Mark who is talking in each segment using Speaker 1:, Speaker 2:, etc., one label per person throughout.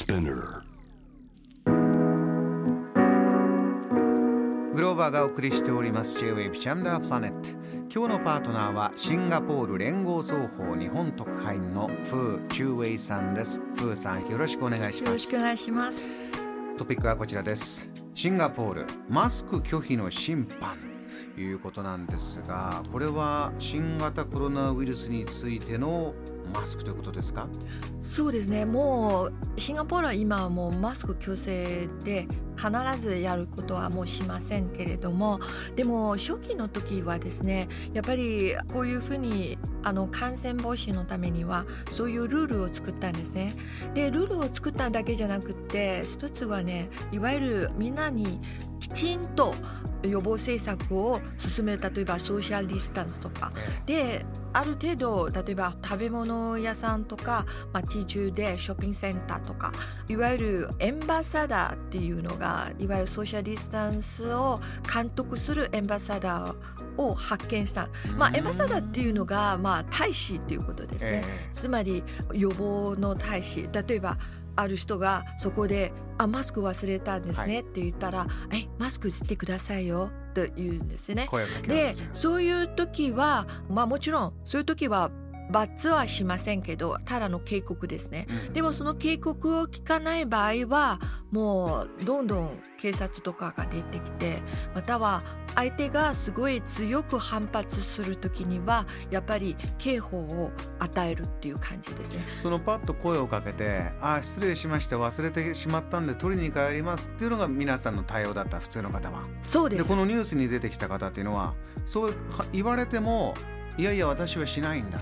Speaker 1: Spinner.
Speaker 2: グローバーがお送りしております。J-Wave ジャムダープラネット今日のパートナーはシンガポール連合双方日本特派員のフー・チューウェイさんです。フーさんよろしくお願いします。
Speaker 3: よろしくお願いします。
Speaker 2: トピックはこちらです。シンガポールマスク拒否の審判。ということなんですがこれは新型コロナウイルスについてのマスクということですか？
Speaker 3: そうですね。もうシンガポールは今はもうマスク強制で必ずやることはもうしませんけれども、でも初期の時はですね、やっぱりこういうふうにあの感染防止のためにはそういうルールを作ったんですね。で、ルールを作っただけじゃなくて、一つはね、いわゆるみんなにちんと予防政策を進める例えばソーシャルディスタンスとかである程度例えば食べ物屋さんとか街中でショッピングセンターとかいわゆるエンバサダーっていうのがいわゆるソーシャルディスタンスを監督するエンバサダーを発見した、まあ、エンバサダーっていうのが、まあ、大使っていうことですね。
Speaker 2: え。
Speaker 3: つまり予防の大使。例えばある人がそこで「あマスク忘れたんですね」
Speaker 2: はい
Speaker 3: って言ったら「えマスクしてくださいよ」と言うんですね。ですそういう時はまあもちろんそういう時は罰はしませんけどただの警告ですね。
Speaker 2: うん
Speaker 3: でもその警告を聞かない場合はもうどんどん警察とかが出てきてまたは相手がすごい強く反発する時にはやっぱり警報を与えるっていう感じですね。
Speaker 2: そのパッと声をかけて「あー失礼しました忘れてしまったんで取りに帰ります」っていうのが皆さんの対応だった普通の方は。
Speaker 3: そうで
Speaker 2: ですこのニュースに出てきた方っていうのはそうは言われてもいやいや私はしないんだ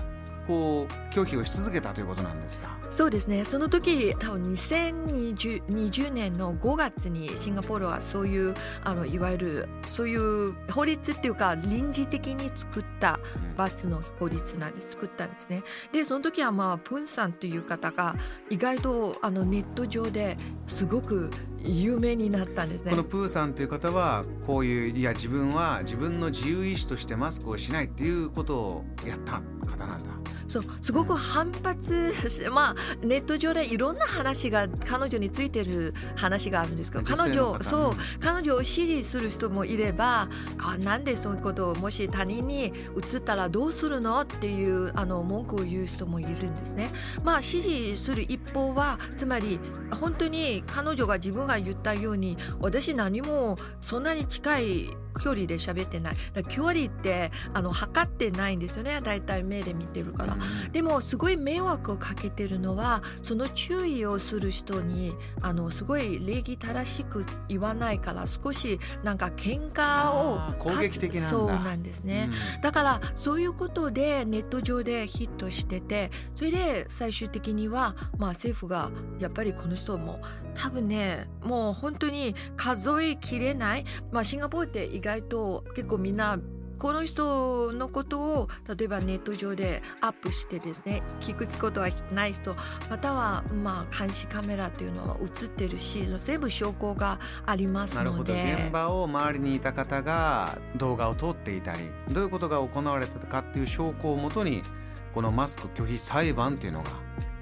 Speaker 2: こう拒否をし続けたということなんですか？
Speaker 3: そうですねその時多分2020 20年の5月にシンガポールはそういうあのいわゆるそういう法律っていうか臨時的に作った罰の法律なんで作ったんですね。でその時はまあプンさんという方が意外とあのネット上ですごく有名になったんですね
Speaker 2: この。プーさんという方はこういういや自分は自分の自由意志としてマスクをしないっていうことをやった方なんだ。
Speaker 3: そうすごく反発し まあネット上でいろんな話が彼女についてる話があるんですけど彼
Speaker 2: 女
Speaker 3: そう
Speaker 2: うん
Speaker 3: 彼女を支持する人もいればあなんでそういうことをもし他人に移ったらどうするのっていうあの文句を言う人もいるんですね。まあ支持する一方はつまり本当に彼女が自分が言ったように私何もそんなに近い距離で喋ってない。距離ってあの測ってないんですよね。だいたい目で見てるから。でもすごい迷惑をかけてるのはその注意をする人にあのすごい礼儀正しく言わないから少しなんか喧嘩を
Speaker 2: 攻撃的なんだ。
Speaker 3: そうなんですね、だからそういうことでネット上でヒットしててそれで最終的には、まあ、政府がやっぱりこの人も多分ねもう本当に数えきれない、まあ、シンガポールって意外外と結構みんなこの人のことを例えばネット上でアップしてですね聞くことはない人またはまあ監視カメラというのは映ってるし全部証拠があります
Speaker 2: なるほど。現場を周りにいた方が動画を撮っていたりどういうことが行われたかっていう証拠をもとにこのマスク拒否裁判っていうのが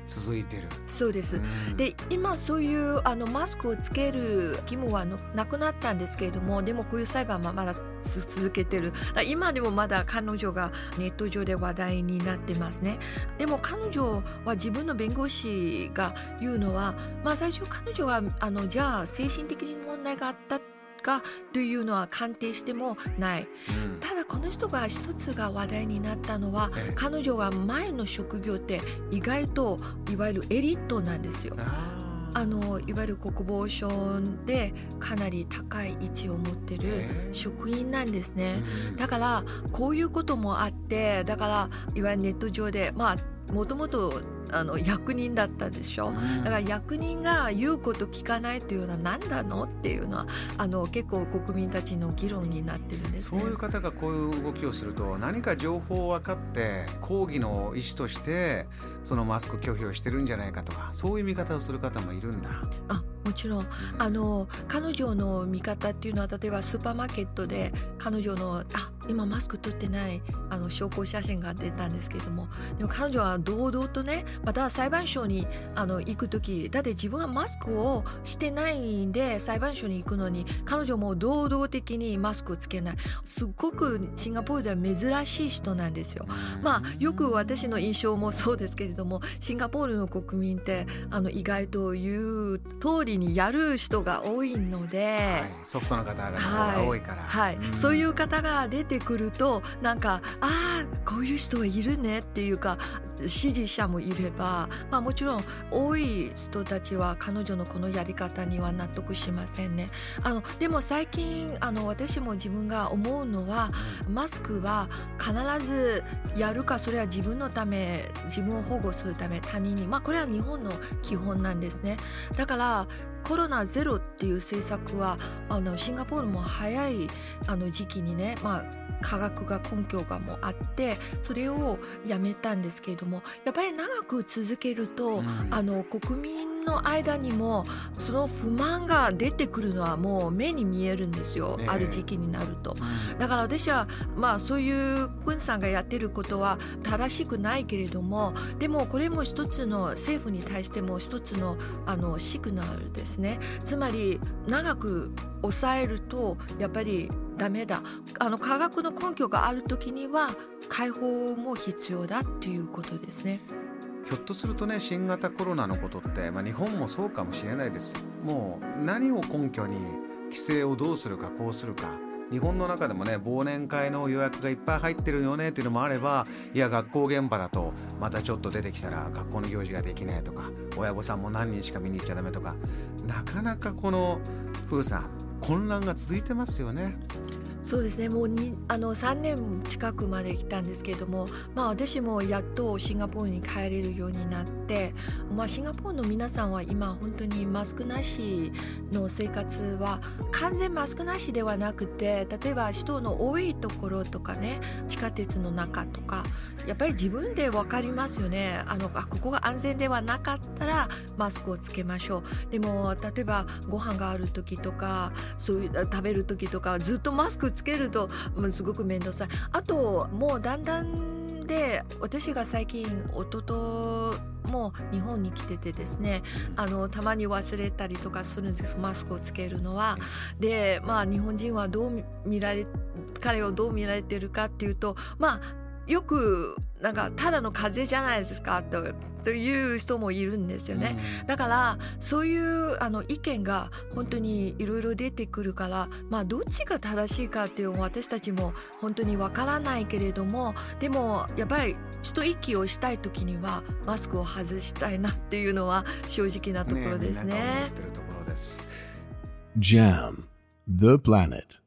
Speaker 2: 続いてる。
Speaker 3: そうです。
Speaker 2: うん
Speaker 3: で今そういうあのマスクをつける義務はのなくなったんですけれどもでもこういう裁判はまだつ続けてる今でもまだ彼女がネット上で話題になってますねでも彼女は自分の弁護士が言うのは、まあ、最初彼女はあのじゃあ精神的に問題があったかというのは鑑定してもない。
Speaker 2: うん。
Speaker 3: ただこの人が一つが話題になったのは
Speaker 2: ええ。
Speaker 3: 彼女が前の職業って意外といわゆるエリートなんですよ。あのいわゆる国防省でかなり高い位置を持ってる職員なんですね。
Speaker 2: うん。
Speaker 3: だからこういうこともあってだからいわゆるネット上でまあもともとあの役人だったでしょ？
Speaker 2: うん
Speaker 3: だから役人が言うこと聞かないというのは何なの？っていうのはあの結構国民たちの議論になってるんですね。
Speaker 2: そういう方がこういう動きをすると何か情報を分かって抗議の意思としてそのマスク拒否をしてるんじゃないかとかそういう見方をする方もいるんだ。
Speaker 3: あもちろんあの彼女の見方っていうのは例えばスーパーマーケットで彼女のあ今マスク取ってないあの証拠写真が出たんですけれども。でも彼女は堂々とねまた裁判所にあの行く時だって自分はマスクをしてないんで裁判所に行くのに彼女も堂々的にマスクをつけない。すっごくシンガポールでは珍しい人なんですよ。まあよく私の印象もそうですけれどもシンガポールの国民ってあの意外と言う通りにやる人が多いので、は
Speaker 2: い、ソフトの方が多いから、
Speaker 3: はい、はいうん、そういう方が出てくるとなんかああこういう人はいるねっていうか支持者もいれば、まあ、もちろん多い人たちは彼女のこのやり方には納得しませんね。あのでも最近あの私も自分が思うのはマスクは必ずやるかそれは自分のため自分を保護するため他人にまあこれは日本の基本なんですね。だからコロナゼロっていう政策はあのシンガポールも早いあの時期にね、まあ、科学が根拠がもあってそれをやめたんですけれどもやっぱり長く続けると、うん、あの国民の間にもその不満が出てくるのはもう目に見えるんですよ、ある時期になると。だから私はまあそういうクンさんがやってることは正しくないけれどもでもこれも一つの政府に対しても一つのあのシグナルですね。つまり長く抑えるとやっぱりダメだあの科学の根拠がある時には解放も必要だっていうことですね。
Speaker 2: ひょっとするとね新型コロナのことって、まあ、日本もそうかもしれないです。もう何を根拠に規制をどうするかこうするか。日本の中でもね忘年会の予約がいっぱい入ってるよねっていうのもあればいや学校現場だとまたちょっと出てきたら学校の行事ができないとか親御さんも何人しか見に行っちゃダメとか。なかなかこの風さん混乱が続いてますよね。
Speaker 3: そうですね。もうにあの3年近くまで来たんですけれども、まあ、私もやっとシンガポールに帰れるようになって、まあ、シンガポールの皆さんは今本当にマスクなしの生活は完全マスクなしではなくて例えば人の多いところとかね地下鉄の中とかやっぱり自分で分かりますよね。あのあここが安全ではなかったらマスクをつけましょう。でも例えばご飯がある時とかそういう食べる時とかずっとマスクつけると、うん、すごく面倒くさい。あともうだんだんで私が最近夫も日本に来ててですねあのたまに忘れたりとかするんですマスクをつけるのは。でまあ日本人はどう見られ彼をどう見られてるかっていうとまあよくなんかただの風邪じゃないですかとという人もいるんですよね、うん、だからそういうあの意見が本当にいろいろ出てくるからまあどっちが正しいかっていう私たちも本当にわからないけれどもでもやっぱり一息をしたい時にはマスクを外したいなっていうのは正直なところですね。ね
Speaker 1: JAM The Planet